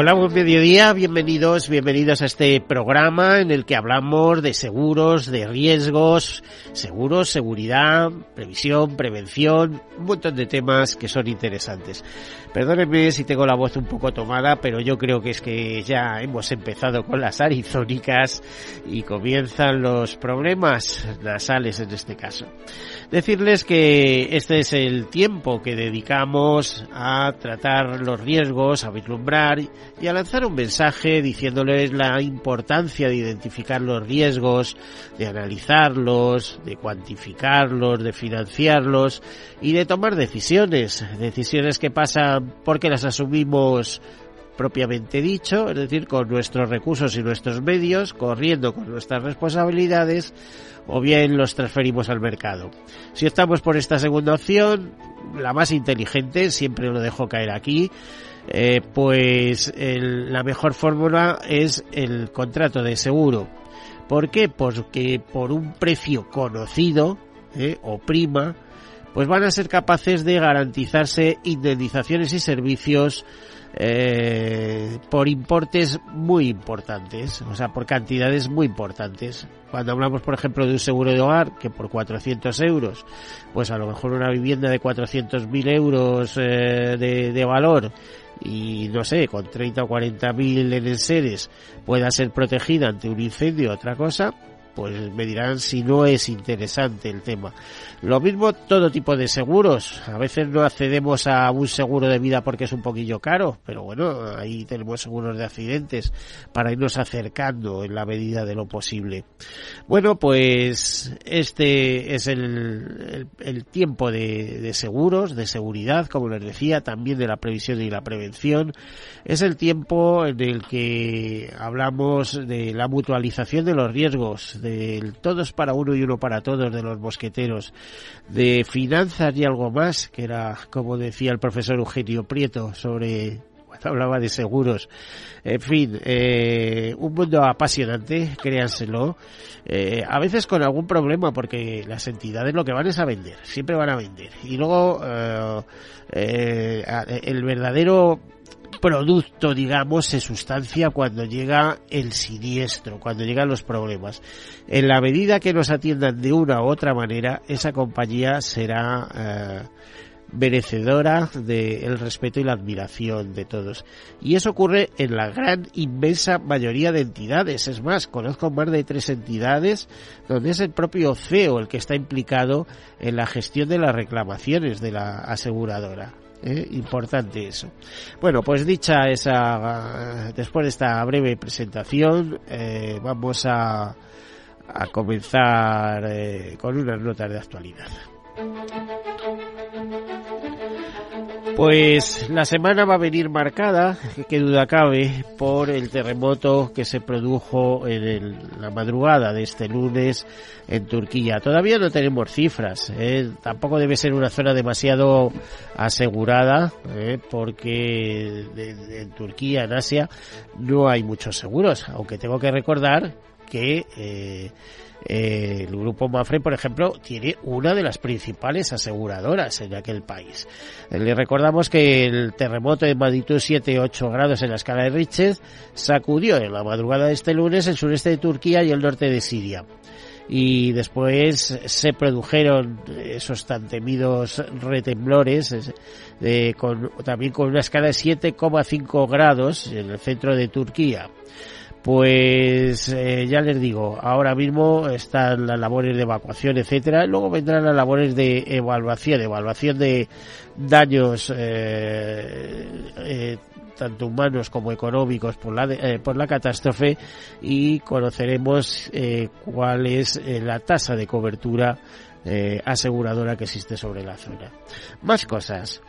Hola, buen mediodía, bienvenidos, bienvenidos a este programa en el que hablamos de seguros, de riesgos, seguros, seguridad, previsión, prevención, un montón de temas que son interesantes. Perdónenme si tengo la voz un poco tomada, pero yo creo que es que ya hemos empezado con las arizónicas y comienzan los problemas nasales en este caso. Decirles que este es el tiempo que dedicamos a tratar los riesgos, a vislumbrar y a lanzar un mensaje diciéndoles la importancia de identificar los riesgos, de analizarlos, de cuantificarlos, de financiarlos y de tomar decisiones, decisiones que pasan porque las asumimos propiamente dicho, es decir, con nuestros recursos y nuestros medios, corriendo con nuestras responsabilidades, o bien los transferimos al mercado. Si estamos por esta segunda opción, la más inteligente, siempre lo dejo caer aquí, eh, pues la mejor fórmula es el contrato de seguro. ¿Por qué? Porque por un precio conocido eh, o prima, pues van a ser capaces de garantizarse indemnizaciones y servicios eh, por importes muy importantes, o sea, por cantidades muy importantes. Cuando hablamos, por ejemplo, de un seguro de hogar, que por 400 euros, pues a lo mejor una vivienda de 400.000 euros eh, de valor y no sé, con 30 o 40 mil en seres pueda ser protegida ante un incendio o otra cosa, pues me dirán si no es interesante el tema. Lo mismo todo tipo de seguros. A veces no accedemos a un seguro de vida porque es un poquillo caro, pero bueno, ahí tenemos seguros de accidentes para irnos acercando en la medida de lo posible. Bueno, pues este es el, el, tiempo de, de seguros, de seguridad, como les decía, también de la previsión y la prevención. Es el tiempo en el que hablamos de la mutualización de los riesgos, todos para uno y uno para todos de los mosqueteros, de finanzas y algo más, que era como decía el profesor Eugenio Prieto sobre hablaba de seguros. En fin, eh, un mundo apasionante, créanselo. Eh, a veces con algún problema, porque las entidades lo que van es a vender, siempre van a vender. Y luego eh, eh el verdadero producto, digamos, se sustancia cuando llega el siniestro, cuando llegan los problemas. En la medida que nos atiendan de una u otra manera, esa compañía será eh, merecedora del respeto y la admiración de todos. Y eso ocurre en la gran, inmensa mayoría de entidades. Es más, conozco más de tres entidades donde es el propio CEO el que está implicado en la gestión de las reclamaciones de la aseguradora. ¿Eh? importante eso. Bueno, pues dicha esa, después de esta breve presentación, eh, vamos a, a comenzar eh, con unas notas de actualidad. Pues la semana va a venir marcada, que duda cabe, por el terremoto que se produjo en la madrugada de este lunes en Turquía. Todavía no tenemos cifras, ¿eh? tampoco debe ser una zona demasiado asegurada, ¿eh? porque en Turquía, en Asia, no hay muchos seguros, aunque tengo que recordar que eh, eh, el grupo Mafre, por ejemplo, tiene una de las principales aseguradoras en aquel país. Eh, le recordamos que el terremoto de magnitud 7-8 grados en la escala de Richter sacudió en la madrugada de este lunes el sureste de Turquía y el norte de Siria y después se produjeron esos tan temidos retemblores con, también con una escala de 7,5 grados en el centro de Turquía. Pues eh, ya les digo, ahora mismo están las labores de evacuación, etcétera, luego vendrán las labores de evaluación, evaluación de daños eh, eh, tanto humanos como económicos por la por la catástrofe y conoceremos cuál es la tasa de cobertura aseguradora que existe sobre la zona. Más cosas.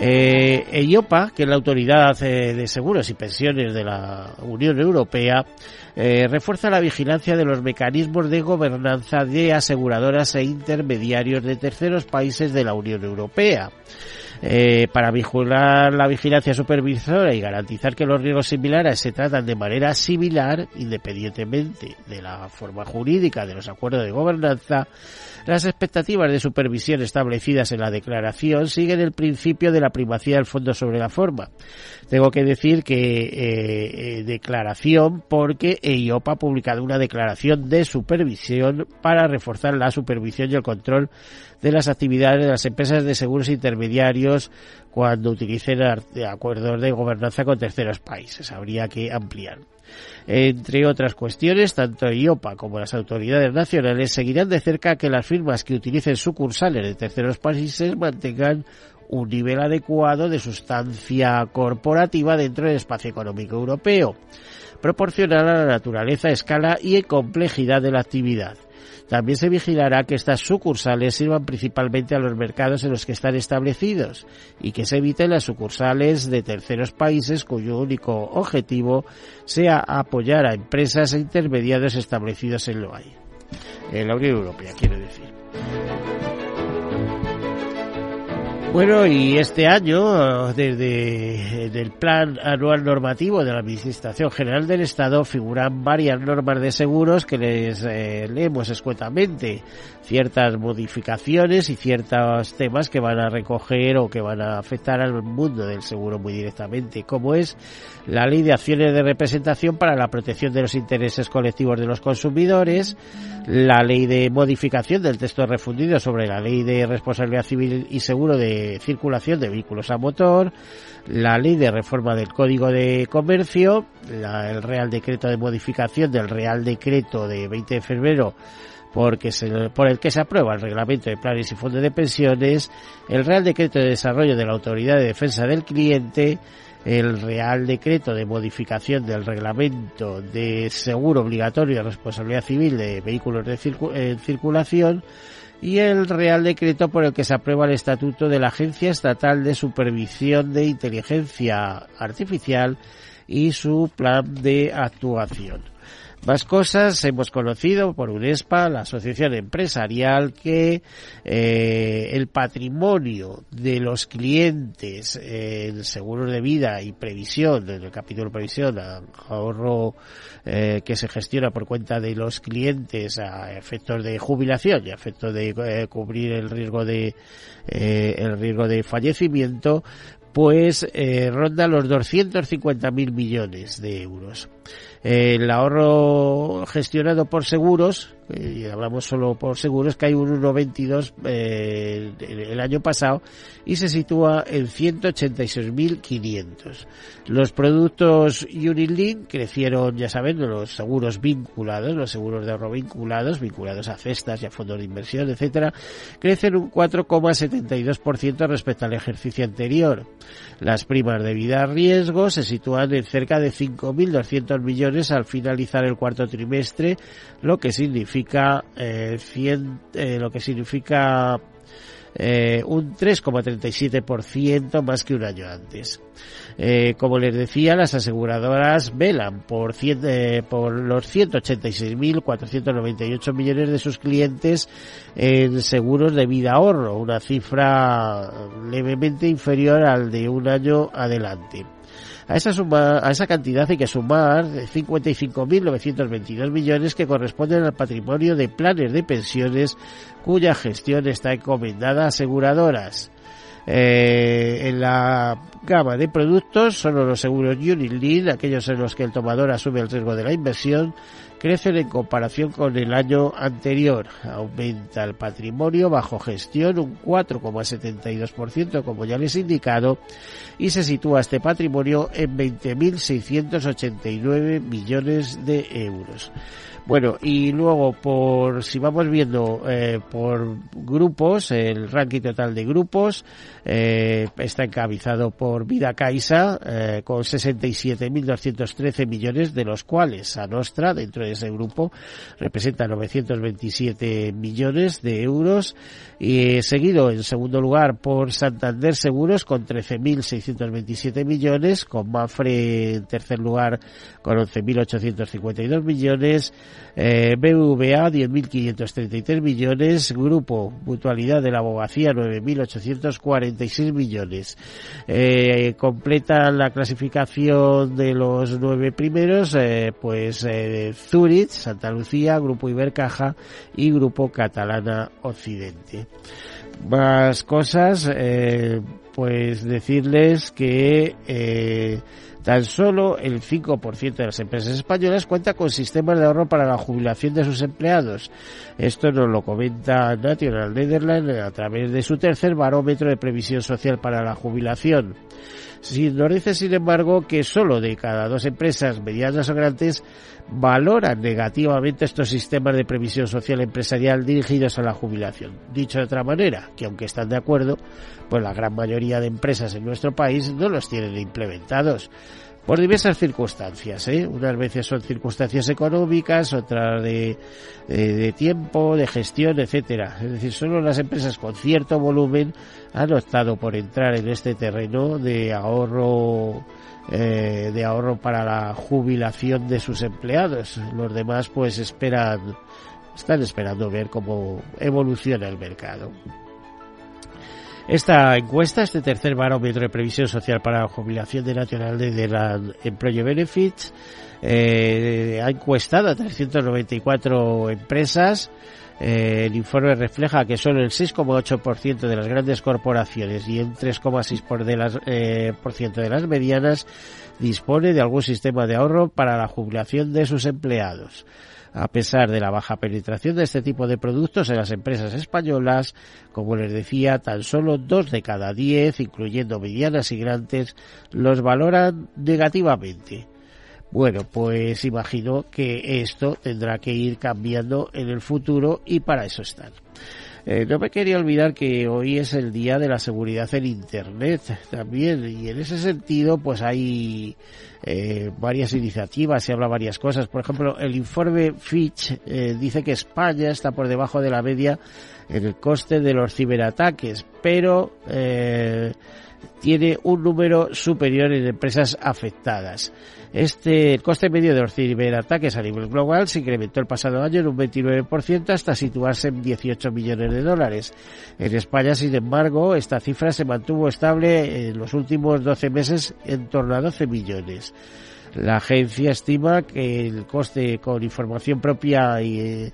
Eh, EIOPA, que es la Autoridad eh, de Seguros y Pensiones de la Unión Europea, eh, refuerza la vigilancia de los mecanismos de gobernanza de aseguradoras e intermediarios de terceros países de la Unión Europea. Eh, para vigilar la vigilancia supervisora y garantizar que los riesgos similares se tratan de manera similar, independientemente de la forma jurídica de los acuerdos de gobernanza, las expectativas de supervisión establecidas en la declaración siguen el principio de la primacía del fondo sobre la forma. Tengo que decir que eh, eh, declaración porque EIOPA ha publicado una declaración de supervisión para reforzar la supervisión y el control de las actividades de las empresas de seguros intermediarios cuando utilicen acuerdos de gobernanza con terceros países. Habría que ampliar. Entre otras cuestiones, tanto IOPA como las autoridades nacionales seguirán de cerca que las firmas que utilicen sucursales de terceros países mantengan un nivel adecuado de sustancia corporativa dentro del espacio económico europeo, proporcional a la naturaleza, escala y complejidad de la actividad. También se vigilará que estas sucursales sirvan principalmente a los mercados en los que están establecidos y que se eviten las sucursales de terceros países cuyo único objetivo sea apoyar a empresas e intermediarios establecidos en lo hay. En la Unión Europea, quiero decir. Bueno, y este año, desde el plan anual normativo de la Administración General del Estado, figuran varias normas de seguros que les eh, leemos escuetamente, ciertas modificaciones y ciertos temas que van a recoger o que van a afectar al mundo del seguro muy directamente, como es la Ley de Acciones de Representación para la Protección de los Intereses Colectivos de los Consumidores, la Ley de Modificación del texto refundido sobre la Ley de Responsabilidad Civil y Seguro de circulación de vehículos a motor, la ley de reforma del Código de Comercio, el Real Decreto de modificación del Real Decreto de 20 de febrero porque por el que se aprueba el reglamento de planes y fondos de pensiones, el Real Decreto de Desarrollo de la Autoridad de Defensa del Cliente, el Real Decreto de modificación del reglamento de seguro obligatorio de responsabilidad civil de vehículos de en circulación, y el Real Decreto por el que se aprueba el Estatuto de la Agencia Estatal de Supervisión de Inteligencia Artificial y su plan de actuación. Más cosas hemos conocido por UNESPA, la asociación empresarial, que eh, el patrimonio de los clientes en seguros de vida y previsión, en el capítulo previsión, ahorro eh, que se gestiona por cuenta de los clientes a efectos de jubilación y a efectos de eh, cubrir el riesgo de el riesgo de fallecimiento, pues ronda los 250.000 millones de euros el ahorro gestionado por seguros, y hablamos solo por seguros, que hay un 1,22 eh, el año pasado y se sitúa en 186.500. Los productos Unilink crecieron, ya saben, los seguros vinculados, los seguros de ahorro vinculados, vinculados a cestas y a fondos de inversión, etcétera, crecen un 4,72% respecto al ejercicio anterior. Las primas de vida a riesgo se sitúan en cerca de 5.200 millones al finalizar el cuarto trimestre, lo que significa eh, eh, lo que significa eh, un 3,37% más que un año antes. Eh, como les decía, las aseguradoras velan por, cien, por los 186.498 millones de sus clientes en seguros de vida ahorro, una cifra levemente inferior al de un año adelante. A esa, suma, a esa cantidad hay que sumar 55.922 millones que corresponden al patrimonio de planes de pensiones cuya gestión está encomendada a aseguradoras. Eh, en la gama de productos, solo los seguros Unilink, aquellos en los que el tomador asume el riesgo de la inversión, crecen en comparación con el año anterior. Aumenta el patrimonio bajo gestión un 4,72%, como ya les he indicado, y se sitúa este patrimonio en 20.689 millones de euros. Bueno, y luego, por si vamos viendo eh, por grupos, el ranking total de grupos eh, está encabezado por Vida Caixa eh, con 67.213 millones, de los cuales a Nostra, dentro de ese grupo, representa 927 millones de euros, y seguido en segundo lugar por Santander Seguros con 13.627 millones, con Mafre en tercer lugar con 11.852 millones, eh, BVA 10.533 millones, Grupo Mutualidad de la Abogacía 9.846 millones. Eh, completa la clasificación de los nueve primeros, eh, pues eh, Zurich, Santa Lucía, Grupo Ibercaja y Grupo Catalana Occidente. Más cosas, eh, pues decirles que Tan solo el 5% de las empresas españolas cuenta con sistemas de ahorro para la jubilación de sus empleados. Esto nos lo comenta National Netherlands a través de su tercer barómetro de previsión social para la jubilación. Nos dice, sin embargo, que solo de cada dos empresas medianas o grandes valoran negativamente estos sistemas de previsión social empresarial dirigidos a la jubilación. Dicho de otra manera, que aunque están de acuerdo, pues la gran mayoría de empresas en nuestro país no los tienen implementados por diversas circunstancias, ¿eh? Unas veces son circunstancias económicas, otras de, de, tiempo, de gestión, etcétera. Es decir, solo las empresas con cierto volumen han optado por entrar en este terreno de ahorro eh, de ahorro para la jubilación de sus empleados. Los demás, pues, esperan, están esperando ver cómo evoluciona el mercado. Esta encuesta, este tercer barómetro de previsión social para la jubilación de Nacional de la Employee Benefits, eh, ha encuestado a 394 empresas. Eh, el informe refleja que solo el 6,8% de las grandes corporaciones y el 3,6% de las, eh, de las medianas dispone de algún sistema de ahorro para la jubilación de sus empleados. A pesar de la baja penetración de este tipo de productos en las empresas españolas, como les decía, tan solo dos de cada diez, incluyendo medianas y grandes, los valoran negativamente. Bueno, pues imagino que esto tendrá que ir cambiando en el futuro y para eso están. Eh, no me quería olvidar que hoy es el día de la seguridad en Internet también y en ese sentido pues hay eh, varias iniciativas, se habla varias cosas. Por ejemplo, el informe Fitch eh, dice que España está por debajo de la media en el coste de los ciberataques, pero eh, tiene un número superior en empresas afectadas. Este, coste medio de los ciberataques a nivel global se incrementó el pasado año en un 29% hasta situarse en 18 millones de dólares. En España, sin embargo, esta cifra se mantuvo estable en los últimos 12 meses en torno a 12 millones. La agencia estima que el coste con información propia y, eh,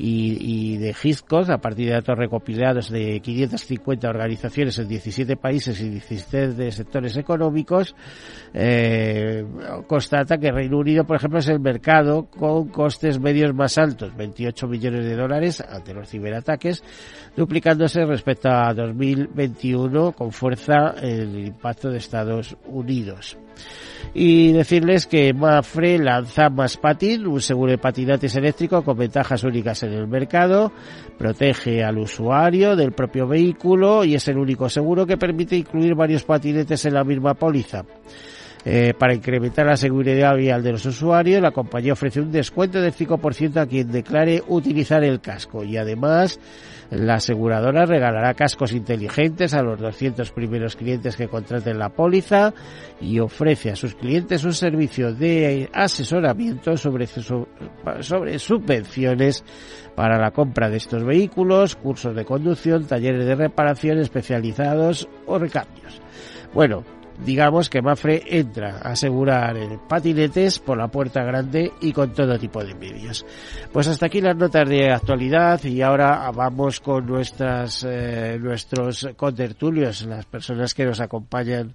y, y de Hitchcock, a partir de datos recopilados de 550 organizaciones en 17 países y 17 sectores económicos, eh, constata que Reino Unido, por ejemplo, es el mercado con costes medios más altos, 28 millones de dólares ante los ciberataques, duplicándose respecto a 2021 con fuerza el impacto de Estados Unidos. Y decirles que Mafre lanza Maspatin, un seguro de patinates eléctrico con ventajas únicas en el mercado, protege al usuario del propio vehículo y es el único seguro que permite incluir varios patinetes en la misma póliza. Eh, para incrementar la seguridad vial de los usuarios, la compañía ofrece un descuento del 5% a quien declare utilizar el casco y además la aseguradora regalará cascos inteligentes a los 200 primeros clientes que contraten la póliza y ofrece a sus clientes un servicio de asesoramiento sobre, sobre subvenciones para la compra de estos vehículos, cursos de conducción, talleres de reparación especializados o recambios. Bueno, digamos que Mafre entra a asegurar patinetes por la puerta grande y con todo tipo de medios. Pues hasta aquí las notas de actualidad y ahora vamos con nuestras eh, nuestros contertulios, las personas que nos acompañan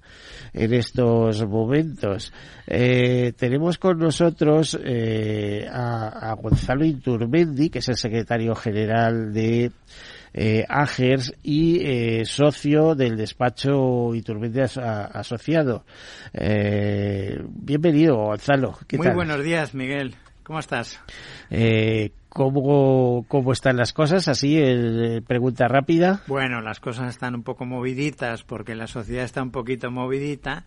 en estos momentos. Eh, tenemos con nosotros eh, a, a Gonzalo Inturmendi, que es el secretario general de eh, Agers y eh, socio del despacho Iturmendi Asociado. Eh, bienvenido, Gonzalo. Muy buenos días, Miguel. ¿Cómo estás? Eh, ¿cómo, ¿Cómo están las cosas? Así, pregunta rápida. Bueno, las cosas están un poco moviditas porque la sociedad está un poquito movidita.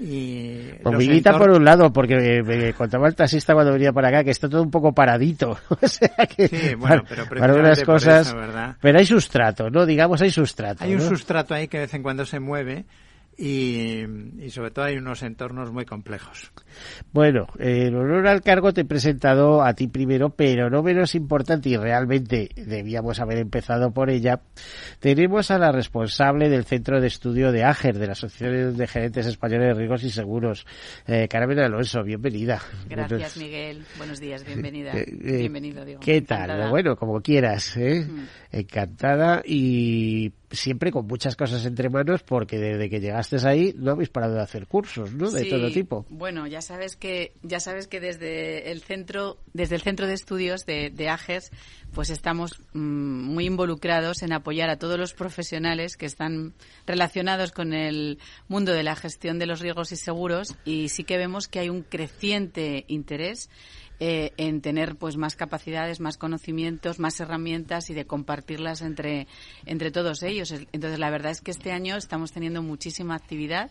Y Movidita por un lado, porque me, contaba el taxista cuando venía por acá que está todo un poco paradito. o sea que sí, bueno, pero para unas cosas. pero hay sustrato, ¿no? Digamos, hay sustrato. Hay un sustrato ahí que de vez en cuando se mueve y, sobre todo hay unos entornos muy complejos. Bueno, en honor al cargo te he presentado a ti primero, pero no menos importante y realmente debíamos haber empezado por ella. Tenemos a la responsable del Centro de Estudio de AGER, de la Asociación de Gerentes Españoles de Riesgos y Seguros, eh, Carmen Alonso. Bienvenida. Gracias, Miguel. Buenos días, bienvenida. Eh, eh, Bienvenido, Diego. ¿Qué tal? Bueno, como quieras. ¿eh? Mm. Encantada y siempre con muchas cosas entre manos porque desde que llegaste ahí no habéis parado de hacer cursos, ¿no? De todo tipo. Bueno, ya sabes que ya sabes que desde el centro desde el centro de estudios de, de AGES pues estamos mm, muy involucrados en apoyar a todos los profesionales que están relacionados con el mundo de la gestión de los riesgos y seguros y sí que vemos que hay un creciente interés eh, en tener pues más capacidades, más conocimientos, más herramientas y de compartirlas entre, entre todos ellos. Entonces, la verdad es que este año estamos teniendo muchísima actividad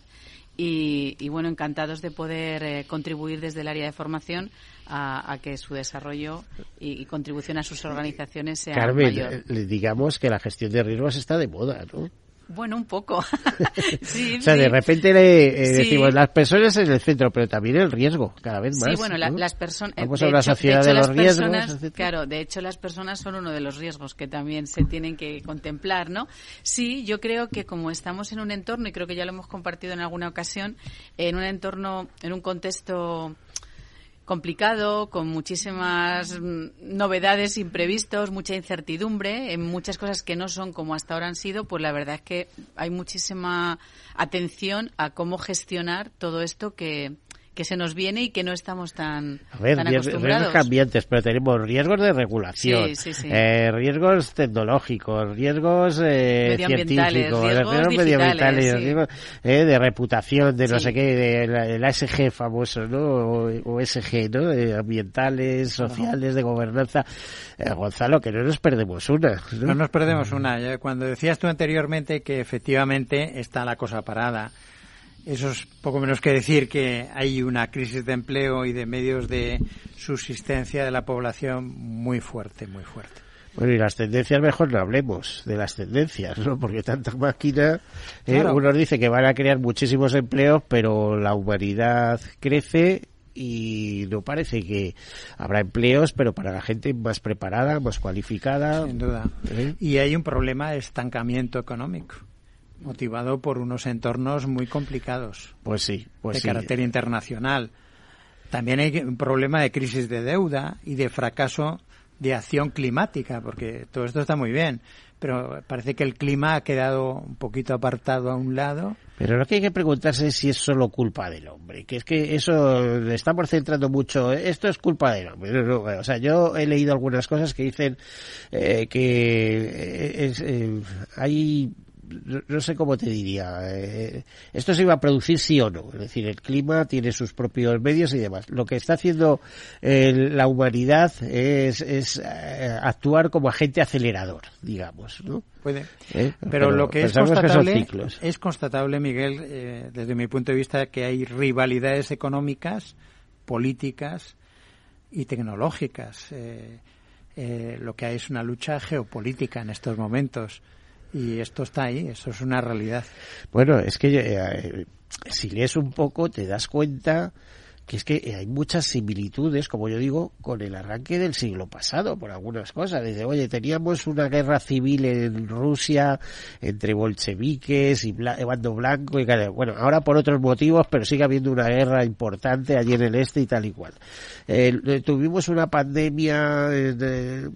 y, bueno, encantados de poder eh, contribuir desde el área de formación a, que su desarrollo y, contribución a sus organizaciones sea Carmen, mayor. Eh, digamos que la gestión de riesgos está de moda, ¿no? Bueno, un poco. sí, o sea, de repente le eh, decimos las personas en el centro, pero también el riesgo, cada vez más. Sí, bueno, las personas. Vamos a la sociedad de, los riesgos. claro, de hecho, las personas son uno de los riesgos que también se tienen que contemplar, ¿no? Sí, yo creo que como estamos en un entorno, y creo que ya lo hemos compartido en alguna ocasión, en un entorno, en un contexto complicado, con muchísimas mm, novedades imprevistos, mucha incertidumbre, en muchas cosas que no son como hasta ahora han sido, pues la verdad es que hay muchísima atención a cómo gestionar todo esto que, que se nos viene y que no estamos tan, a ver, riesgos cambiantes, pero tenemos riesgos de regulación, Eh, riesgos tecnológicos, riesgos eh, científicos, riesgos, medioambientales, riesgos eh, de reputación, de no sé qué, de la, ASG famoso, ¿no? O, SG, ¿no? ambientales, sociales, de gobernanza. Eh, Gonzalo, que no nos perdemos una. ¿no? no nos perdemos una. Cuando decías tú anteriormente que efectivamente está la cosa parada, eso es poco menos que decir que hay una crisis de empleo y de medios de subsistencia de la población muy fuerte, muy fuerte. Bueno, y las tendencias mejor no hablemos de las tendencias, ¿no? Porque tanta máquina, eh, unos dice que van a crear muchísimos empleos, pero la humanidad crece y no parece que habrá empleos, pero para la gente más preparada, más cualificada. Sin duda. ¿Eh? Y hay un problema de estancamiento económico motivado por unos entornos muy complicados. Pues sí, pues de carácter internacional. También hay un problema de crisis de deuda y de fracaso de acción climática, porque todo esto está muy bien, pero parece que el clima ha quedado un poquito apartado a un lado. Pero lo que hay que preguntarse es si es solo culpa del hombre, que es que eso le estamos centrando mucho, esto es culpa del hombre. o sea, yo he leído algunas cosas que dicen eh, que es, eh, hay no sé cómo te diría, eh, esto se iba a producir sí o no, es decir, el clima tiene sus propios medios y demás. Lo que está haciendo eh, la humanidad es, es eh, actuar como agente acelerador, digamos, ¿no? Puede. Pero, lo que es constatable, es constatable, Miguel, desde mi punto de vista, que hay rivalidades económicas, políticas y tecnológicas. lo que hay es una lucha geopolítica en estos momentos y esto está ahí, eso es una realidad. Bueno, es que eh, si lees un poco te das cuenta que es que hay muchas similitudes, como yo digo, con el arranque del siglo pasado, por algunas cosas. Dice, oye, teníamos una guerra civil en Rusia entre bolcheviques y bando blanco y bueno, ahora por otros motivos, pero sigue habiendo una guerra importante allí en el este y tal y cual. Eh, tuvimos una pandemia de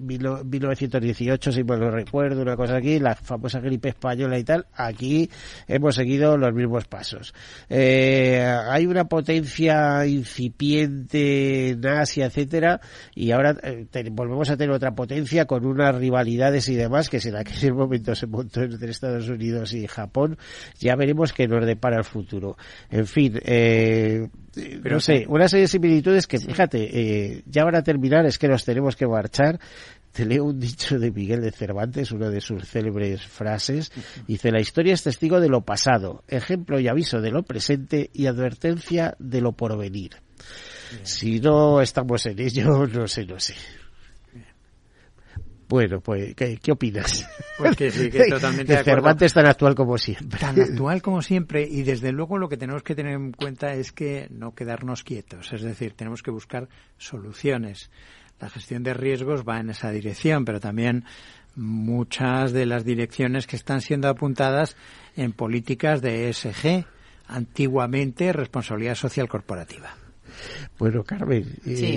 1918, si me lo recuerdo, una cosa aquí, la famosa gripe española y tal. Aquí hemos seguido los mismos pasos. Eh, hay una potencia era incipiente en Asia, etcétera, y ahora eh, volvemos a tener otra potencia con unas rivalidades y demás que en aquel momento se montó entre Estados Unidos y Japón, ya veremos qué nos depara el futuro. En fin, eh, no sé, una serie de similitudes que, fíjate, eh, ya van a terminar, es que nos tenemos que marchar. Te leo un dicho de Miguel de Cervantes, una de sus célebres frases. Dice, la historia es testigo de lo pasado, ejemplo y aviso de lo presente y advertencia de lo porvenir. Si no estamos en ello, no sé, no sé. Bueno, pues, ¿qué, opinas? Pues que sí, que totalmente de Cervantes tan actual como siempre. Tan actual como siempre, y desde luego lo que tenemos que tener en cuenta es que no quedarnos quietos, es decir, tenemos que buscar soluciones. La gestión de riesgos va en esa dirección, pero también muchas de las direcciones que están siendo apuntadas en políticas de ESG, antiguamente responsabilidad social corporativa. Bueno, Carmen,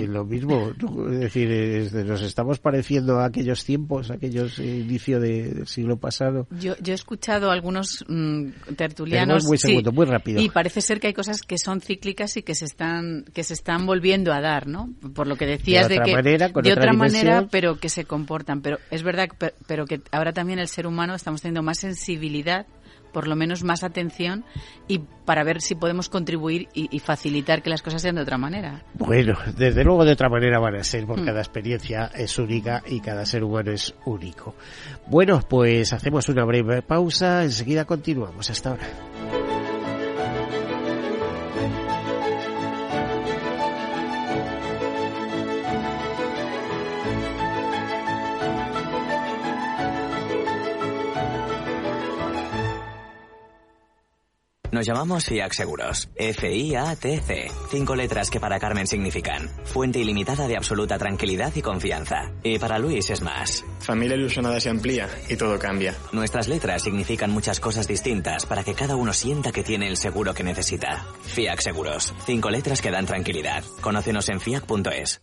lo mismo, es decir, nos estamos pareciendo a aquellos tiempos, a aquellos inicios del siglo pasado. Yo, he escuchado a algunos mm, tertulianos muy, muy rápido. y parece ser que hay cosas que son cíclicas y que se están que se están volviendo a dar, ¿no? Por lo que decías de, que de otra manera, pero que se comportan. Pero es verdad, pero que ahora también el ser humano estamos teniendo más sensibilidad por lo menos más atención y para ver si podemos contribuir y, facilitar que las cosas sean de otra manera. Bueno, desde luego de otra manera van a ser, porque mm. cada experiencia es única y cada ser humano es único. Bueno, pues hacemos una breve pausa, enseguida continuamos. Hasta ahora. Nos llamamos FIAC Seguros. F-I-A-T-C. Cinco letras que para Carmen significan fuente ilimitada de absoluta tranquilidad y confianza. Y para Luis es más. Familia ilusionada se amplía y todo cambia. Nuestras letras significan muchas cosas distintas para que cada uno sienta que tiene el seguro que necesita. FIAC Seguros. Cinco letras que dan tranquilidad. Conócenos en fiac.es.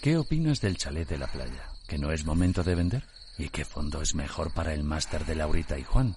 ¿Qué opinas del chalet de la playa? ¿Que no es momento de vender? ¿Y qué fondo es mejor para el máster de Laurita y Juan?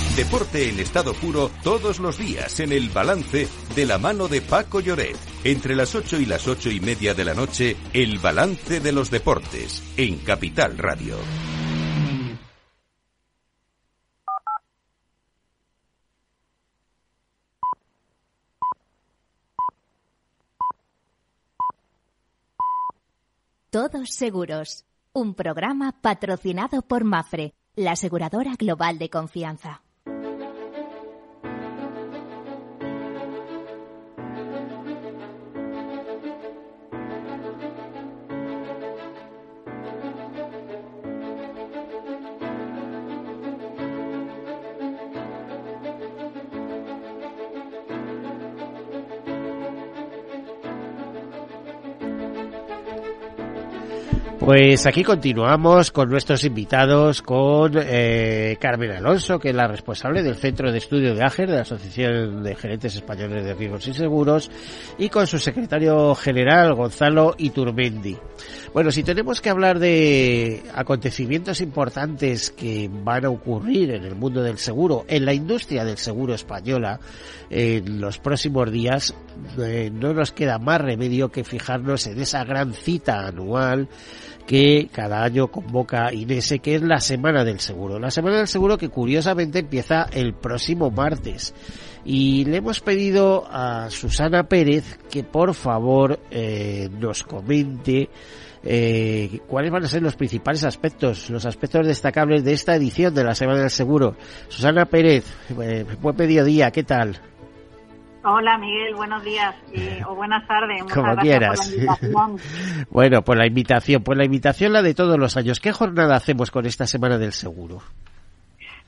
Deporte en estado puro todos los días en el balance de la mano de Paco Lloret. Entre las 8 y las ocho y media de la noche, el balance de los deportes en Capital Radio. Todos Seguros, un programa patrocinado por Mafre, la aseguradora global de confianza. Pues aquí continuamos con nuestros invitados, con eh, Carmen Alonso, que es la responsable del Centro de Estudio de AGER, de la Asociación de Gerentes Españoles de Riesgos y Seguros, y con su secretario general, Gonzalo Iturmendi. Bueno, si tenemos que hablar de acontecimientos importantes que van a ocurrir en el mundo del seguro, en la industria del seguro española, en los próximos días, eh, no nos queda más remedio que fijarnos en esa gran cita anual que cada año convoca Inese, que es la Semana del Seguro. La Semana del Seguro que curiosamente empieza el próximo martes. Y le hemos pedido a Susana Pérez que por favor eh, nos comente eh, cuáles van a ser los principales aspectos, los aspectos destacables de esta edición de la Semana del Seguro. Susana Pérez, eh, buen mediodía, ¿qué tal? Hola Miguel, buenos días o buenas tardes. Como quieras. bueno, pues la invitación, pues la invitación la de todos los años. ¿Qué jornada hacemos con esta Semana del Seguro?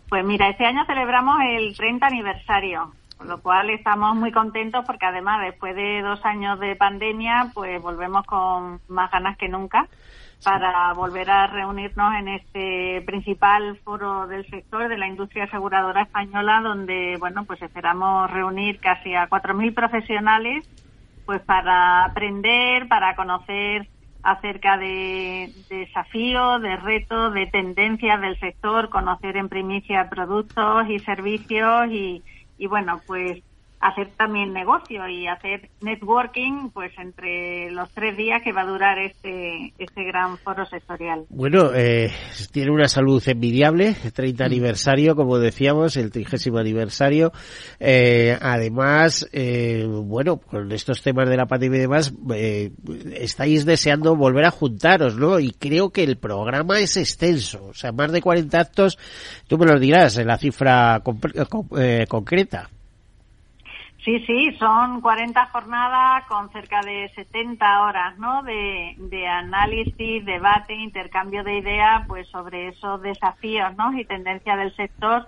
Pues mira, este año celebramos el 30 aniversario, con lo cual estamos muy contentos porque además después de dos años de pandemia, pues volvemos con más ganas que nunca para volver a reunirnos en este principal foro del sector de la industria aseguradora española, donde bueno pues esperamos reunir casi a 4.000 profesionales, pues para aprender, para conocer acerca de, desafíos, de retos, de tendencias del sector, conocer en primicia productos y servicios y, y bueno pues hacer también negocio y hacer networking pues entre los tres días que va a durar este, este gran foro sectorial. Bueno, eh, tiene una salud envidiable, 30 aniversario, como decíamos, el trigésimo aniversario. Eh, además, eh, bueno, con estos temas de la pandemia y demás, eh, estáis deseando volver a juntaros, ¿no? Y creo que el programa es extenso, o sea, más de 40 actos, tú me lo dirás, en la cifra eh, concreta. Sí, sí, son 40 jornadas con cerca de 70 horas, ¿no? De, de análisis, debate, intercambio de ideas, pues sobre esos desafíos, ¿no? Y tendencias del sector,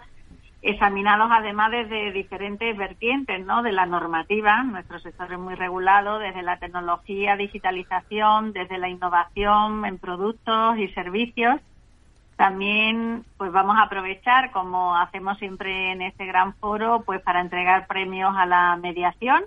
examinados además desde diferentes vertientes, ¿no? De la normativa, nuestro sector es muy regulado, desde la tecnología, digitalización, desde la innovación en productos y servicios también pues vamos a aprovechar, como hacemos siempre en este gran foro, pues para entregar premios a la mediación,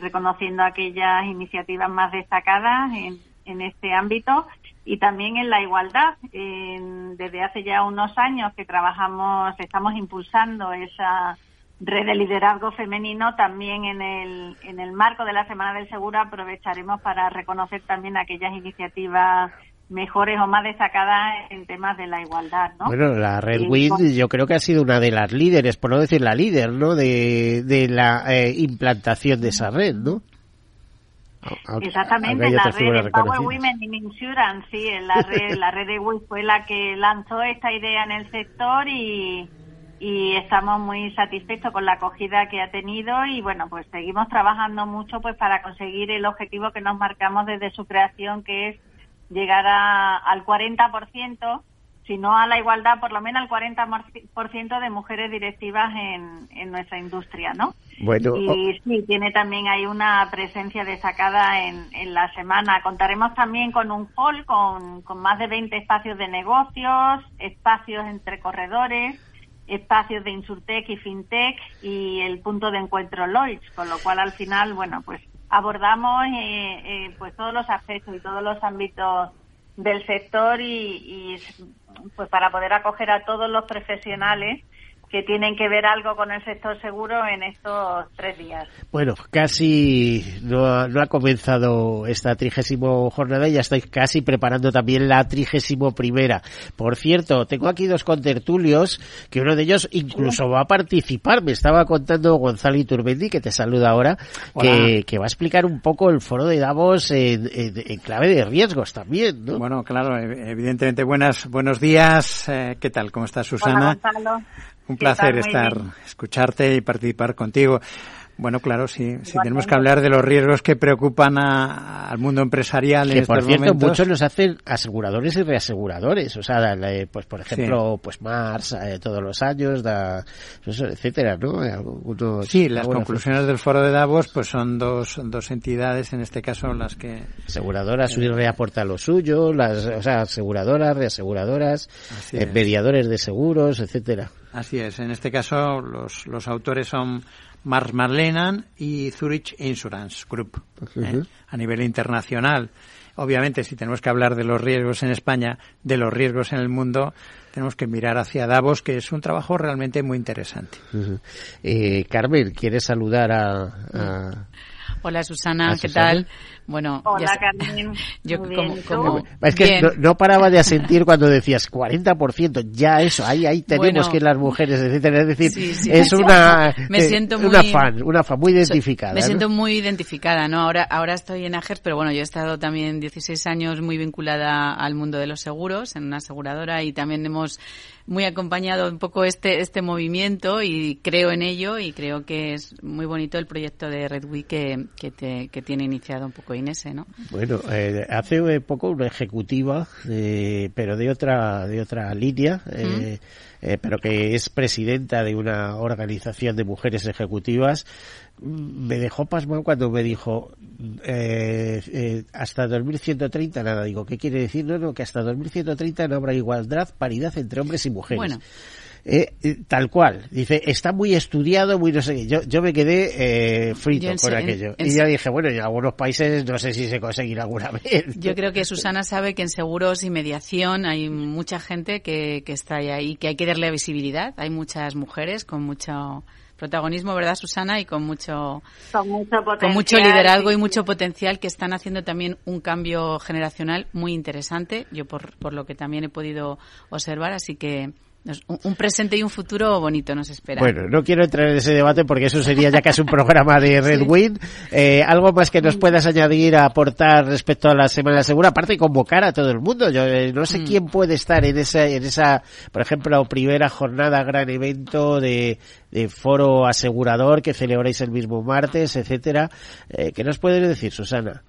reconociendo aquellas iniciativas más destacadas en, en este ámbito y también en la igualdad. desde hace ya unos años que trabajamos, estamos impulsando esa red de liderazgo femenino también en el, en el marco de la Semana del Seguro aprovecharemos para reconocer también aquellas iniciativas mejores o más destacadas en temas de la igualdad, ¿no? Bueno, la Red yo creo que ha sido una de las líderes, por no decir la líder, ¿no? De, de la eh, implantación de esa red, ¿no? Exactamente, la red de Power Women in Insurance, sí, la red, la red de WIS fue la que lanzó esta idea en el sector y, y estamos muy satisfechos con la acogida que ha tenido y bueno, pues seguimos trabajando mucho pues para conseguir el objetivo que nos marcamos desde su creación que es llegar al 40% sino a la igualdad, por lo menos al 40% de mujeres directivas en, en nuestra industria, ¿no? Bueno, y sí, tiene también hay una presencia destacada en, en la semana. Contaremos también con un hall con, con más de 20 espacios de negocios, espacios entre corredores, espacios de Insurtech y FinTech y el punto de encuentro Lloyds, con lo cual al final, bueno, pues abordamos eh, eh, pues todos los aspectos y todos los ámbitos del sector y, y pues para poder acoger a todos los profesionales que tienen que ver algo con el sector seguro en estos tres días. Bueno, casi no ha, no ha comenzado esta trigésimo jornada y ya estoy casi preparando también la trigésimo primera. Por cierto, tengo aquí dos contertulios que uno de ellos incluso va a participar. Me estaba contando Gonzalo Iturbendi, que te saluda ahora, que, que, va a explicar un poco el foro de Davos en, en, clave de riesgos también, ¿no? Bueno, claro, evidentemente buenas, buenos días. Eh, ¿Qué tal? ¿Cómo estás, Susana? Hola, un placer estar, escucharte y participar contigo. Bueno, claro, sí, sí tenemos que hablar de los riesgos que preocupan al mundo empresarial. Que en por estos cierto, momentos. muchos los hacen aseguradores y reaseguradores. O sea, la- pues por ejemplo, pues Mars eh, todos los años, da, eso, etcétera, ¿no? Algunos- Sí, las conclusiones del foro de Davos pues son dos, dos entidades, en este caso las que... Aseguradoras Unir reaporta lo suyo, las, o sea, aseguradoras, reaseguradoras, eh, es. mediadores de seguros, etcétera. Así es, en este caso los, los autores son Mars Marlenan y Zurich Insurance Group, ¿eh? A nivel internacional. Obviamente, si tenemos que hablar de los riesgos en España, de los riesgos en el mundo, tenemos que mirar hacia Davos, que es un trabajo realmente muy interesante. Ujú. Eh, Carmen, ¿quieres saludar a, a- Hola Susana, ¿A ¿qué Susana? tal? Bueno, Hola, ya Carmen. Yo Muy Es que no, no paraba de asentir cuando decías 40%, ya eso, ahí, ahí tenemos Bueno. que las mujeres, etcétera. Es decir, Sí, sí, es me una, siento- me eh, siento una muy- fan, una fan muy identificada. Me ¿no? siento muy identificada, ¿no? Ahora, ahora estoy en AGERS, pero bueno, yo he estado también 16 años muy vinculada al mundo de los seguros, en una aseguradora, y también hemos muy acompañado un poco este, este movimiento y creo en ello y creo que es muy bonito el proyecto de Red Week que, que, te- que tiene iniciado un poco Inese, ¿no? Bueno, eh, hace eh, poco una ejecutiva, eh, pero de otra, de otra línea, eh, eh, pero que es presidenta de una organización de mujeres ejecutivas, me dejó pasmado cuando me dijo eh, eh, hasta 2130 nada. Digo, ¿qué quiere decir? No, no, que hasta 2130 no habrá igualdad, paridad entre hombres y mujeres. Bueno. Eh, eh, tal cual. Dice, está muy estudiado, muy no sé qué. Yo, yo me quedé eh, frito Yo con aquello. en y ya dije, bueno, en algunos países no sé si se conseguirá alguna vez. Yo creo que Susana sabe que en seguros y mediación hay mucha gente que, que está ahí, que hay que darle visibilidad. Hay muchas mujeres con mucho protagonismo, ¿verdad, Susana? Y con mucho, Con mucho potencial. con mucho liderazgo sí, y mucho potencial que están haciendo también un cambio generacional muy interesante. Yo por, por lo que también he podido observar, así que un, presente y un futuro bonito nos espera. Bueno, no quiero entrar en ese debate porque eso sería ya casi un programa de Red Wind. Eh, ¿Algo más que nos puedas añadir aportar respecto a la Semana Segura? Aparte de convocar a todo el mundo. Yo eh, no sé Mm. quién puede estar en esa, en esa, por ejemplo, primera jornada, gran evento de, de foro asegurador que celebráis el mismo martes, etcétera. Eh, ¿Qué nos puedes decir, Susana?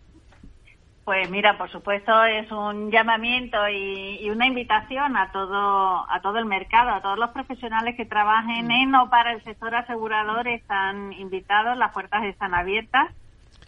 Pues mira, por supuesto es un llamamiento y, y una invitación a todo a todo el mercado, a todos los profesionales que trabajen en o para el sector asegurador están invitados, las puertas están abiertas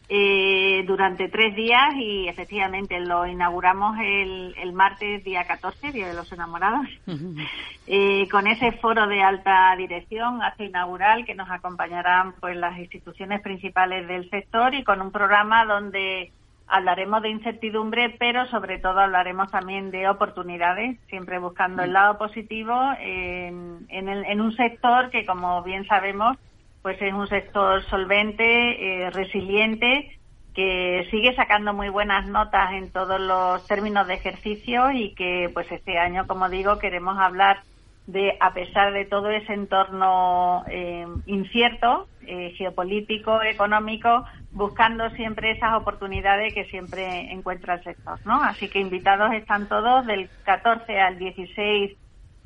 eh, durante tres días y efectivamente lo inauguramos el, el martes día 14, Día de los Enamorados, eh, con ese foro de alta dirección, acto inaugural, que nos acompañarán pues las instituciones principales del sector y con un programa donde hablaremos de incertidumbre, pero sobre todo hablaremos también de oportunidades, siempre buscando el lado positivo en, en, el- en un sector que, como bien sabemos, pues es un sector solvente, eh, resiliente, que sigue sacando muy buenas notas en todos los términos de ejercicio y que, pues este año, como digo, queremos hablar de, a pesar de todo ese entorno eh, incierto, eh, geopolítico, económico, buscando siempre esas oportunidades que siempre encuentra el sector, ¿no? Así que invitados están todos del 14 al 16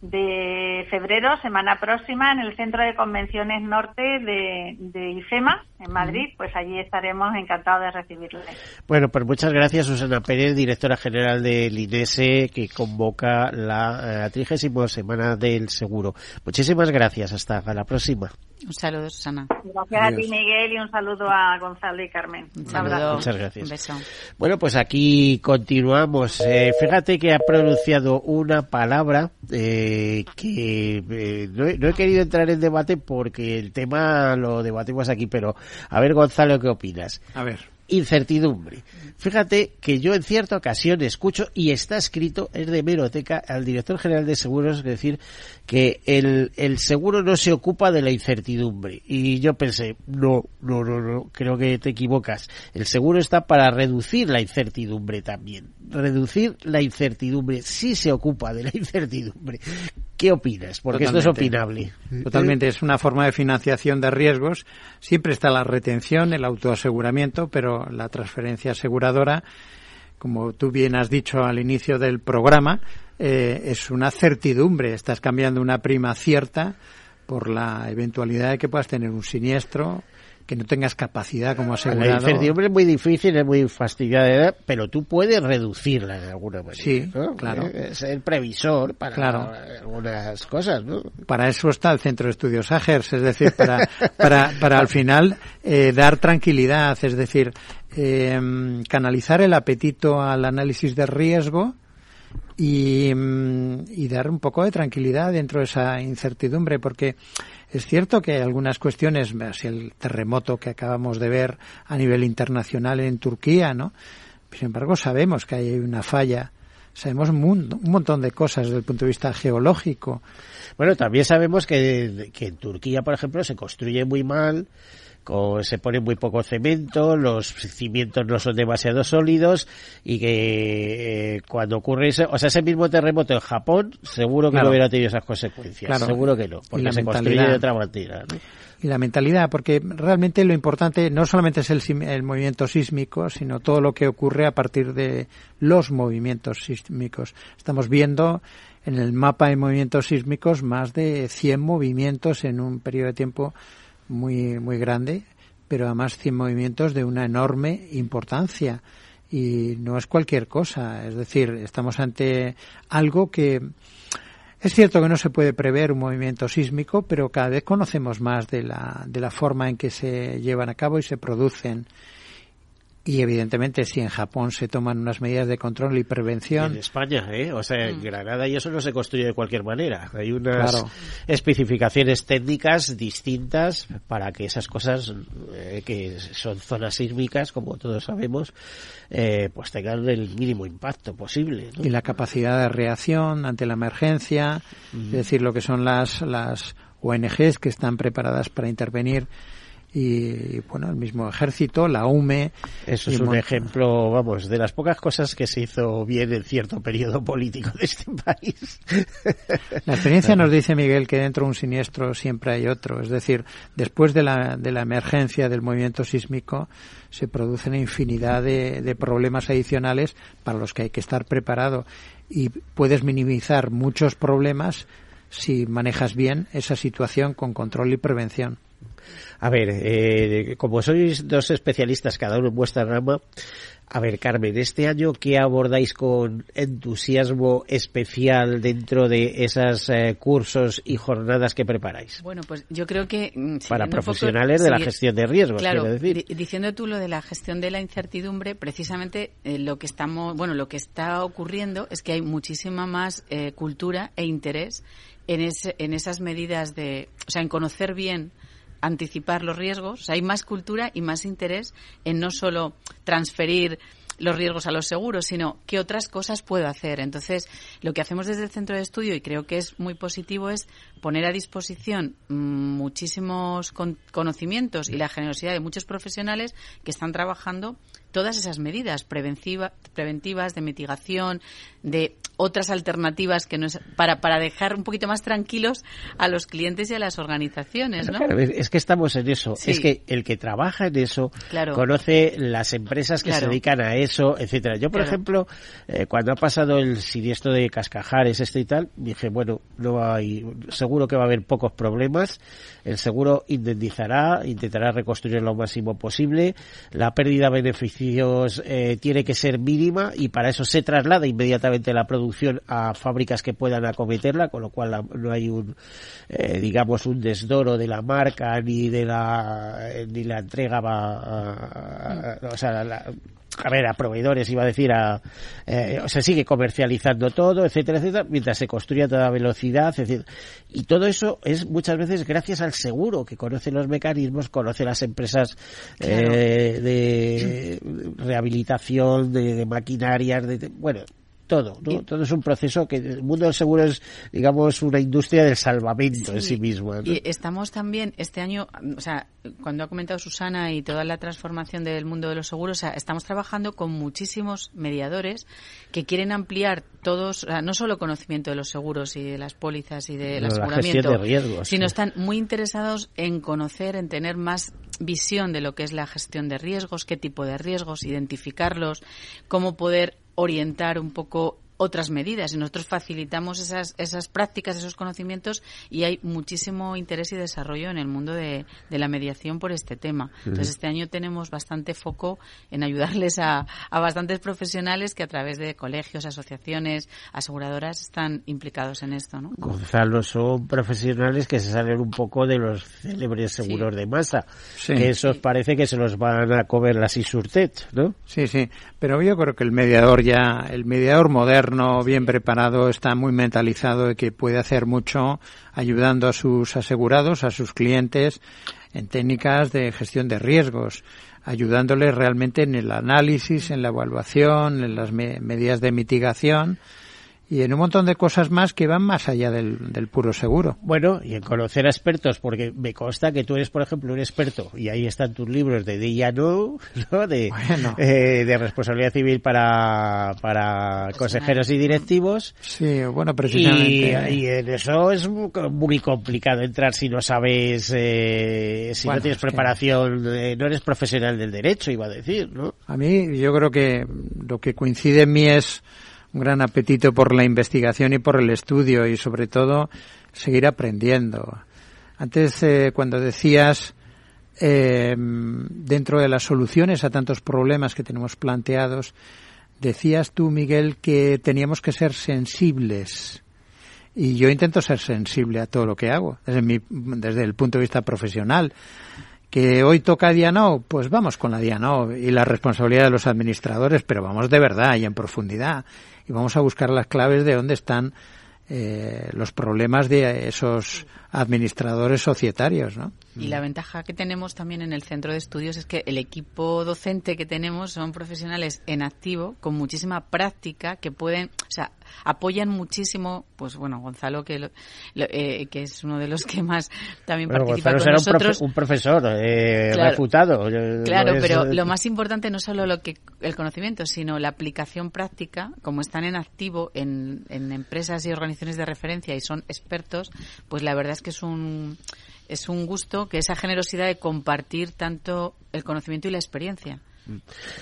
de febrero, semana próxima, en el Centro de Convenciones Norte de, de IFEMA, en Madrid, pues allí estaremos encantados de recibirle. Bueno, pues muchas gracias, Susana Pérez, directora general del INESE, que convoca la eh, trigésima semana del seguro. Muchísimas gracias, hasta la próxima. Un saludo, Susana. Gracias a ti, Miguel, y un saludo a Gonzalo y Carmen. Un saludo. Muchas gracias. Un beso. Bueno, pues aquí continuamos. Eh, fíjate que ha pronunciado una palabra eh, que eh, no, he, querido entrar en debate porque el tema lo debatimos aquí, pero a ver, Gonzalo, ¿qué opinas? A ver incertidumbre. Fíjate que yo en cierta ocasión escucho, y está escrito, es de meroteca, al director general de seguros, decir, que el, el seguro no se ocupa de la incertidumbre. Y yo pensé, no, no, no, no, creo que te equivocas. El seguro está para reducir la incertidumbre también. Reducir la incertidumbre, sí se ocupa de la incertidumbre. ¿Qué opinas? Porque esto es opinable. Totalmente, es una forma de financiación de riesgos. Siempre está la retención, el autoaseguramiento, pero la transferencia aseguradora, como tú bien has dicho al inicio del programa, eh, es una certidumbre. Estás cambiando una prima cierta por la eventualidad de que puedas tener un siniestro que no tengas capacidad como asegurado. La incertidumbre es muy difícil, es muy fastidiada, pero tú puedes reducirla de alguna manera. Sí, claro. Es el previsor para algunas cosas, ¿no? Para eso está el Centro de Estudios AGERS, es decir, para, para, para al final eh, dar tranquilidad, es decir, eh, canalizar el apetito al análisis de riesgo y, mm, y dar un poco de tranquilidad dentro de esa incertidumbre, porque es cierto que hay algunas cuestiones, el terremoto que acabamos de ver a nivel internacional en Turquía, ¿no? Sin embargo, sabemos que hay una falla, sabemos un, montón de cosas desde el punto de vista geológico. Bueno, también sabemos que, que en Turquía, por ejemplo, se construye muy mal, se pone muy poco cemento, los cimientos no son demasiado sólidos y que eh, cuando ocurre ese, o sea, ese mismo terremoto en Japón, seguro que no hubiera tenido esas consecuencias. Seguro que no, porque se construye de otra manera. Y la mentalidad, porque realmente lo importante no solamente es el, el movimiento sísmico, sino todo lo que ocurre a partir de los movimientos sísmicos. Estamos viendo en el mapa de movimientos sísmicos más de 100 movimientos en un periodo de tiempo muy, muy grande, pero además 100 movimientos de una enorme importancia. Y no es cualquier cosa. Es decir, estamos ante algo que es cierto que no se puede prever un movimiento sísmico, pero cada vez conocemos más de la, de la forma en que se llevan a cabo y se producen. Y evidentemente si en Japón se toman unas medidas de control y prevención. En España, ¿eh? O sea, en mm. Granada y eso no se construye de cualquier manera. Hay unas especificaciones técnicas distintas para que esas cosas, eh, que son zonas sísmicas, como todos sabemos, eh, pues tengan el mínimo impacto posible. Y la capacidad de reacción ante la emergencia, es decir, lo que son las, las ONGs que están preparadas para intervenir y bueno, el mismo ejército, la UME. Eso es un ejemplo, vamos, de las pocas cosas que se hizo bien en cierto periodo político de este país. La experiencia nos dice, Miguel, que dentro de un siniestro siempre hay otro. Es decir, después de la, de la emergencia del movimiento sísmico, se producen infinidad de, de problemas adicionales para los que hay que estar preparado. Y puedes minimizar muchos problemas si manejas bien esa situación con control y prevención. A ver, eh, como sois dos especialistas cada uno en vuestra rama, a ver, Carmen, este año, ¿qué abordáis con entusiasmo especial dentro de esos eh, cursos y jornadas que preparáis? Bueno, pues yo creo que... Mm, Para profesionales de la gestión de riesgos, claro, quiero decir. diciendo tú lo de la gestión de la incertidumbre, precisamente eh, lo que estamos, bueno, lo que está ocurriendo es que hay muchísima más eh, cultura e interés en, ese, en esas medidas de, o sea, en conocer bien anticipar los riesgos. hay más cultura y más interés en no solo transferir los riesgos a los seguros, sino qué otras cosas puedo hacer. Entonces, lo que hacemos desde el centro de estudio, y creo que es muy positivo, es poner a disposición muchísimos conocimientos y la generosidad de muchos profesionales que están trabajando todas esas medidas preventiva, preventivas de mitigación, de otras alternativas que no es, para, para dejar un poquito más tranquilos a los clientes y a las organizaciones, ¿no? es que estamos en eso. Es que el que trabaja en eso conoce las empresas que se dedican a eso, etcétera. Yo, por ejemplo, eh, cuando ha pasado el siniestro de Cascajares, este y tal, dije, bueno, no hay, seguro que va a haber pocos problemas. El seguro indemnizará, intentará reconstruir lo máximo posible. La pérdida de beneficios eh, tiene que ser mínima y para eso se traslada inmediatamente la producción a fábricas que puedan acometerla, con lo cual no hay un, eh, digamos, un desdoro de la marca ni de la ni la entrega va o sea, la, a ver, a proveedores, iba a decir, a, eh, se sigue comercializando todo, etcétera, etcétera, mientras se construye a toda velocidad, etcétera. Y todo eso es muchas veces gracias al seguro, que conoce los mecanismos, conoce las empresas eh, de rehabilitación, de, de maquinarias, de, bueno, todo, ¿no? todo es un proceso que el mundo del seguro es, digamos, una industria del salvamento en sí mismo. Y estamos también este año, o sea, cuando ha comentado Susana y toda la transformación del mundo de los seguros, o sea, estamos trabajando con muchísimos mediadores que quieren ampliar todos, o sea, no solo conocimiento de los seguros y de las pólizas y del aseguramiento, sino están muy interesados en conocer, en tener más visión de lo que es la gestión de riesgos, qué tipo de riesgos, identificarlos, cómo poder orientar un poco otras medidas y nosotros facilitamos esas, esas prácticas, esos conocimientos y hay muchísimo interés y desarrollo en el mundo de, la mediación por este tema. Entonces este año tenemos bastante foco en ayudarles a, a, bastantes profesionales que a través de colegios, asociaciones, aseguradoras están implicados en esto. ¿no? Gonzalo, son profesionales que se salen un poco de los célebres seguros de masa, que esos parece que se los van a comer las Isurtet, ¿no? Sí, sí, pero yo creo que el mediador ya, el mediador moderno bien preparado, está muy mentalizado y que puede hacer mucho ayudando a sus asegurados, a sus clientes en técnicas de gestión de riesgos, ayudándoles realmente en el análisis, en la evaluación, en las medidas de mitigación y en un montón de cosas más que van más allá del, del, puro seguro. Bueno, y en conocer a expertos, porque me consta que tú eres, por ejemplo, un experto, y ahí están tus libros de Día ¿no? De, eh, de responsabilidad civil para, para consejeros y directivos. Sí, bueno, precisamente. Y, en eso es muy complicado entrar si no sabes, eh, si no tienes preparación, eh, no eres profesional del derecho, iba a decir, ¿no? A mí, yo creo que lo que coincide en mí es un gran apetito por la investigación y por el estudio y sobre todo seguir aprendiendo. Antes, eh, cuando decías eh, dentro de las soluciones a tantos problemas que tenemos planteados, decías tú, Miguel, que teníamos que ser sensibles. Y yo intento ser sensible a todo lo que hago, desde, mi, desde el punto de vista profesional que hoy toca Diano, pues vamos con la Diano y la responsabilidad de los administradores, pero vamos de verdad y en profundidad y vamos a buscar las claves de dónde están eh, los problemas de esos administradores societarios, ¿no? Y la ventaja que tenemos también en el centro de estudios es que el equipo docente que tenemos son profesionales en activo, con muchísima práctica, que pueden, o sea, apoyan muchísimo, pues bueno, Gonzalo, que, eh, que es uno de los que más también participa con nosotros. Un, profesor eh, refutado. Claro, pero lo más importante no solo lo que el conocimiento, sino la aplicación práctica, como están en activo en, en empresas y organizaciones de referencia y son expertos, pues la verdad es que es un es un gusto que esa generosidad de compartir tanto el conocimiento y la experiencia.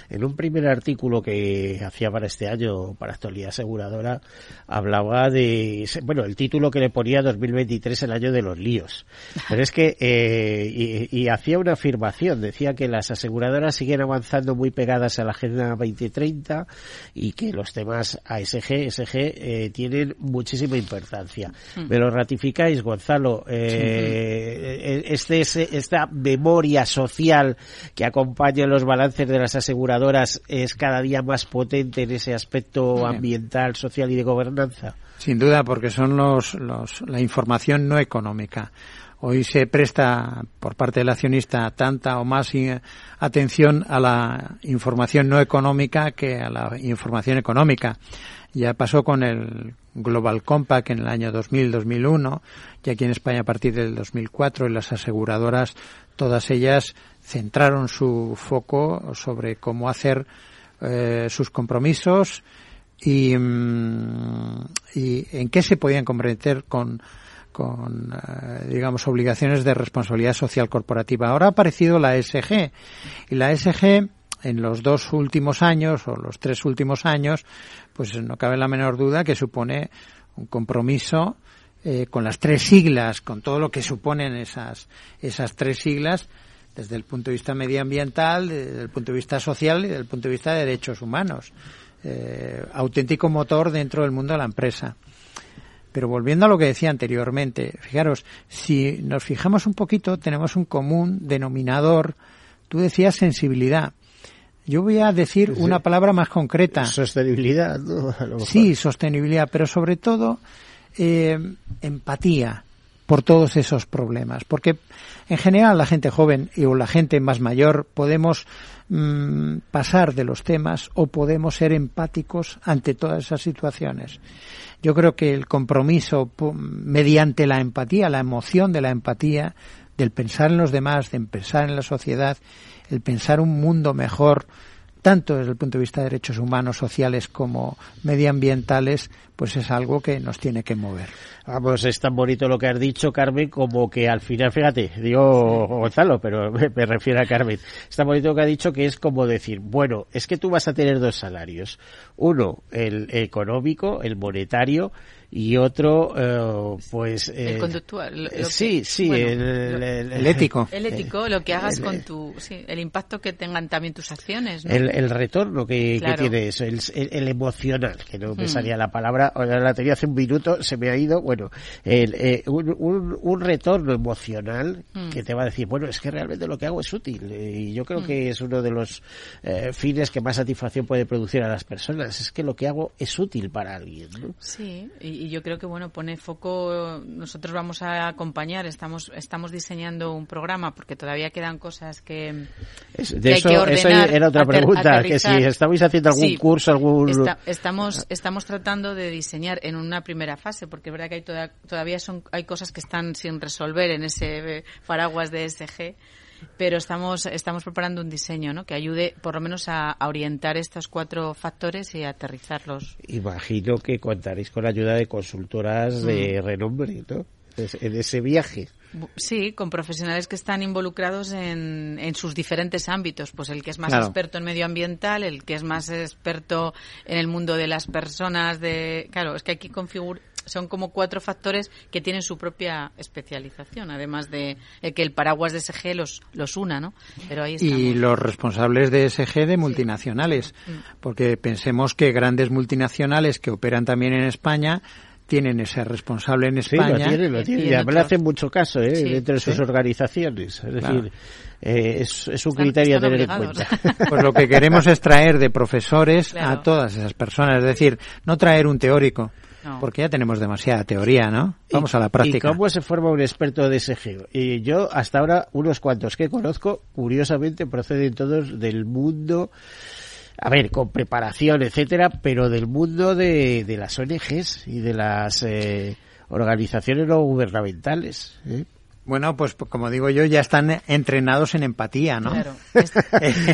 En un primer artículo que hacía para este año, para Actualidad Aseguradora, hablaba de, bueno, el título que le ponía 2023 el año de los líos. Pero es que, eh, y, hacía una afirmación, decía que las aseguradoras siguen avanzando muy pegadas a la Agenda 2030 y que los temas ASG, SG, eh, tienen muchísima importancia. Hmm. ¿Me lo ratificáis, Gonzalo? Eh, este, esta memoria social que acompaña los balances de las aseguradoras es cada día más potente en ese aspecto ambiental, social y de gobernanza? Sin duda, porque son los, los, la información no económica. Hoy se presta por parte del accionista tanta o más atención a la información no económica que a la información económica. Ya pasó con el Global Compact en el año 2000-2001 y aquí en España a partir del 2004 y las aseguradoras, todas ellas centraron su foco sobre cómo hacer eh, sus compromisos y, mm, y, en qué se podían comprometer con, con eh, digamos, obligaciones de responsabilidad social corporativa. Ahora ha aparecido la ESG y la ESG en los dos últimos años o los tres últimos años, pues no cabe la menor duda que supone un compromiso eh, con las tres siglas, con todo lo que suponen esas, esas tres siglas, desde el punto de vista medioambiental, desde el punto de vista social y desde el punto de vista de derechos humanos. Eh, auténtico motor dentro del mundo de la empresa. Pero volviendo a lo que decía anteriormente, fijaros, si nos fijamos un poquito, tenemos un común denominador. Tú decías sensibilidad. Yo voy a decir una palabra más concreta. Sostenibilidad. Sí, sostenibilidad, pero sobre todo eh, empatía por todos esos problemas. Porque en general la gente joven y o la gente más mayor podemos mm, pasar de los temas o podemos ser empáticos ante todas esas situaciones. Yo creo que el compromiso mediante la empatía, la emoción de la empatía, del pensar en los demás, de pensar en la sociedad, el pensar un mundo mejor, tanto desde el punto de vista de derechos humanos, sociales como medioambientales, pues es algo que nos tiene que mover. Vamos, es tan bonito lo que has dicho, Carmen, como que al final, fíjate, digo Gonzalo, pero me, me, refiero a Carmen. Es tan bonito lo que ha dicho que es como decir, bueno, es que tú vas a tener dos salarios. Uno, el económico, el monetario, y otro eh, pues el eh, conductual sí sí el, ético el ético lo que hagas con tu sí, el impacto que tengan también tus acciones ¿no? el, retorno que, tiene eso el, emocional que no me mm. salía la palabra la tenía hace un minuto se me ha ido bueno eh, un, un, retorno emocional mm. que te va a decir bueno es que realmente lo que hago es útil y yo creo mm. que es uno de los fines que más satisfacción puede producir a las personas es que lo que hago es útil para alguien ¿no? sí y, yo creo que bueno pone foco nosotros vamos a acompañar estamos estamos diseñando un programa porque todavía quedan cosas que, de eso, que ordenar, era otra pregunta que si estabais haciendo algún curso algún estamos estamos tratando de diseñar en una primera fase porque es verdad que hay todavía son hay cosas que están sin resolver en ese paraguas de SG pero estamos, estamos preparando un diseño ¿no? que ayude por lo menos a, orientar estos cuatro factores y a aterrizarlos. Imagino que contaréis con la ayuda de consultoras de mm. renombre ¿no? en ese viaje. Sí, con profesionales que están involucrados en, en sus diferentes ámbitos. Pues el que es más experto en medioambiental, el que es más experto en el mundo de las personas. de Claro, es que hay que configurar son como cuatro factores que tienen su propia especialización, además de que el paraguas de SG los, los una, ¿no? Pero ahí Y los responsables de SG de multinacionales, mm. porque pensemos que grandes multinacionales que operan también en España tienen ese responsable en España. Sí, lo tienen, lo tienen. Y, además le hacen mucho caso ¿eh? dentro de sus organizaciones. Es decir, eh, es, es, un criterio a tener en cuenta. Pues lo que queremos es traer de profesores a todas esas personas. Es decir, no traer un teórico. Porque ya tenemos demasiada teoría, ¿no? Vamos a la práctica. ¿Y cómo se forma un experto de SG? Y yo, hasta ahora, unos cuantos que conozco, curiosamente, proceden todos del mundo a ver, con preparación, etcétera, pero del mundo de, de las ONGs y de las eh, organizaciones no gubernamentales. ¿eh? Bueno, pues como digo yo, ya están entrenados en empatía, ¿no? Claro.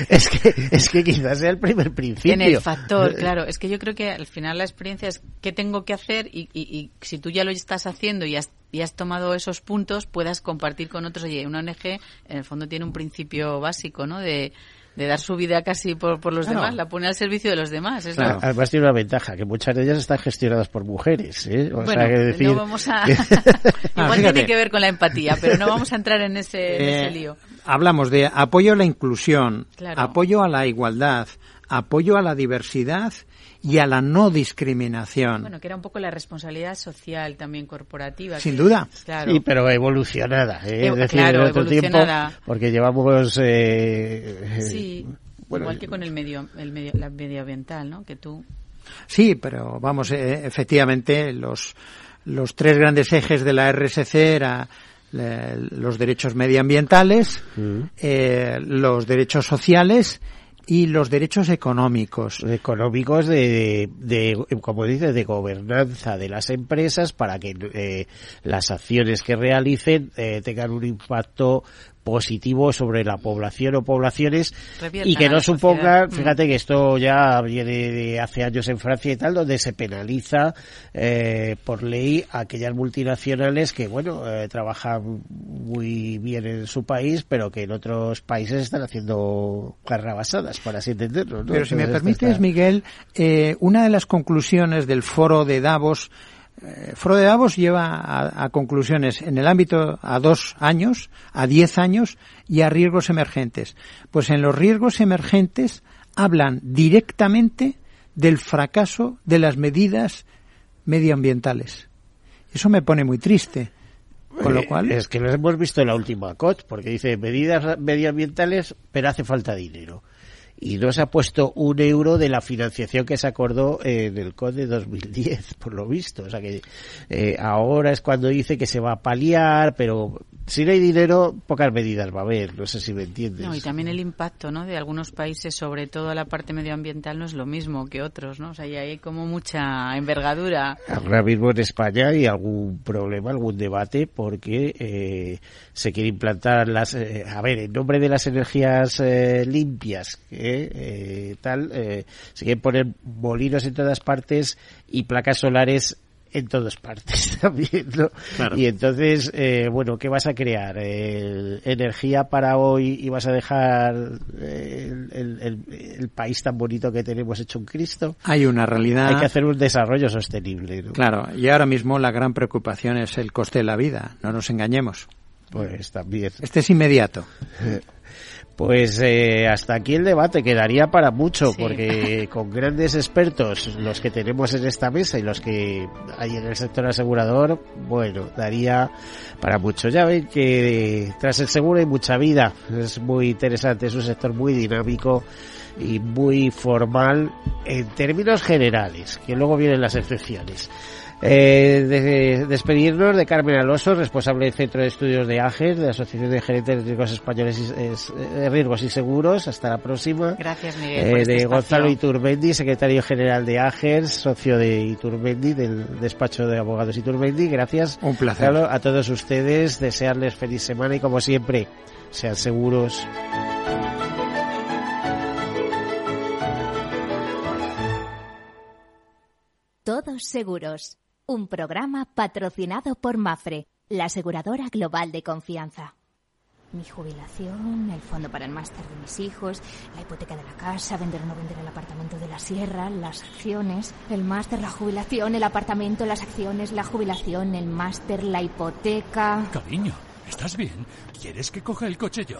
es, que, es que quizás sea el primer principio. En el factor, claro. Es que yo creo que al final la experiencia es qué tengo que hacer y, y, y si tú ya lo estás haciendo y has, y has tomado esos puntos, puedas compartir con otros. Oye, una ONG en el fondo tiene un principio básico, ¿no? De de dar su vida casi por, por los demás, la pone al servicio de los demás. Además tiene una ventaja, que muchas de ellas están gestionadas por mujeres. ¿eh? O sea, que decir... no vamos a... Igual tiene que ver con la empatía, pero no vamos a entrar en ese, en ese eh, lío. Hablamos de apoyo a la inclusión, apoyo a la igualdad, apoyo a la diversidad y a la no discriminación. Bueno, que era un poco la responsabilidad social también corporativa. Sin duda. Sí, pero evolucionada. ¿eh? es decir, claro, evolucionada. Tiempo, porque llevamos... Eh, sí, igual que con el medio, el medio, la medioambiental, ¿no? Que tú... Sí, pero vamos, eh, efectivamente, los, los tres grandes ejes de la RSC eran los derechos medioambientales, mm. eh, los derechos sociales y los derechos económicos. Económicos de, de, como dice, de gobernanza de las empresas para que eh, las acciones que realicen eh, tengan un impacto positivo sobre la población o poblaciones y que no suponga, mm. fíjate que esto ya viene de hace años en Francia y tal, donde se penaliza eh, por ley a aquellas multinacionales que, bueno, eh, trabajan muy bien en su país, pero que en otros países están haciendo carrabasadas, para así entenderlo. Pero si me permites, Miguel, eh, una de las conclusiones del foro de Davos eh, Frode Davos lleva a, conclusiones en el ámbito a dos años, a diez años y a riesgos emergentes. Pues en los riesgos emergentes hablan directamente del fracaso de las medidas medioambientales. Eso me pone muy triste. Con lo eh, cual... Es que lo hemos visto en la última COT, porque dice medidas medioambientales, pero hace falta dinero y no se ha puesto un euro de la financiación que se acordó en el COD de 2010, por lo visto. O sea que eh, ahora es cuando dice que se va a paliar, pero si no hay dinero, pocas medidas va a haber. No sé si me entiendes. No, y también el impacto ¿no? de algunos países, sobre todo la parte medioambiental, no es lo mismo que otros. ¿no? O sea, hay como mucha envergadura. Ahora mismo en España hay algún problema, algún debate, porque eh, se quiere implantar las. Eh, a ver, en nombre de las energías limpias, eh, tal, eh, se quieren poner molinos en todas partes y placas solares en todas partes también, ¿no? Y entonces, eh, bueno, ¿qué vas a crear? ¿Energía para hoy y vas a dejar el, país tan bonito que tenemos hecho un Cristo? Hay una realidad. Hay que hacer un desarrollo sostenible. Claro, y ahora mismo la gran preocupación es el coste de la vida, no nos engañemos. Pues también. Este es inmediato. Pues eh, hasta aquí el debate quedaría para mucho, porque con grandes expertos, los que tenemos en esta mesa y los que hay en el sector asegurador, bueno, daría para mucho. Ya ven que tras el seguro hay mucha vida, es muy interesante, es un sector muy dinámico y muy formal en términos generales, que luego vienen las excepciones. Eh, de, despedirnos de Carmen Alonso, responsable del Centro de Estudios de AGES, de la Asociación de Gerentes de Riesgos Españoles y, eh, Riesgos y Seguros. Hasta la próxima. Gracias, Miguel. Eh, de este Gonzalo Iturmendi, secretario general de AGES, socio de Iturmendi, del despacho de abogados Iturmendi. Gracias. Un placer. A todos ustedes, desearles feliz semana y como siempre, sean seguros. Todos seguros un programa patrocinado por Mafre, la aseguradora global de confianza. Mi jubilación, el fondo para el máster de mis hijos, la hipoteca de la casa, vender o no vender el apartamento de la sierra, las acciones, el máster, la jubilación, el apartamento, las acciones, la jubilación, el máster, la hipoteca. Cariño, ¿estás bien? ¿Quieres que coja el coche yo?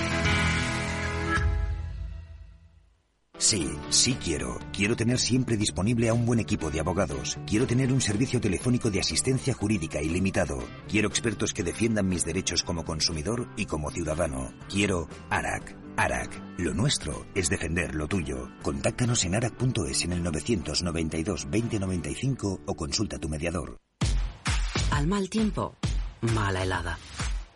Sí, sí quiero. Quiero tener siempre disponible a un buen equipo de abogados. Quiero tener un servicio telefónico de asistencia jurídica ilimitado. Quiero expertos que defiendan mis derechos como consumidor y como ciudadano. Quiero ARAC. ARAC. Lo nuestro es defender lo tuyo. Contáctanos en arac.es en el 992 2095 o consulta a tu mediador. Al mal tiempo, mala helada.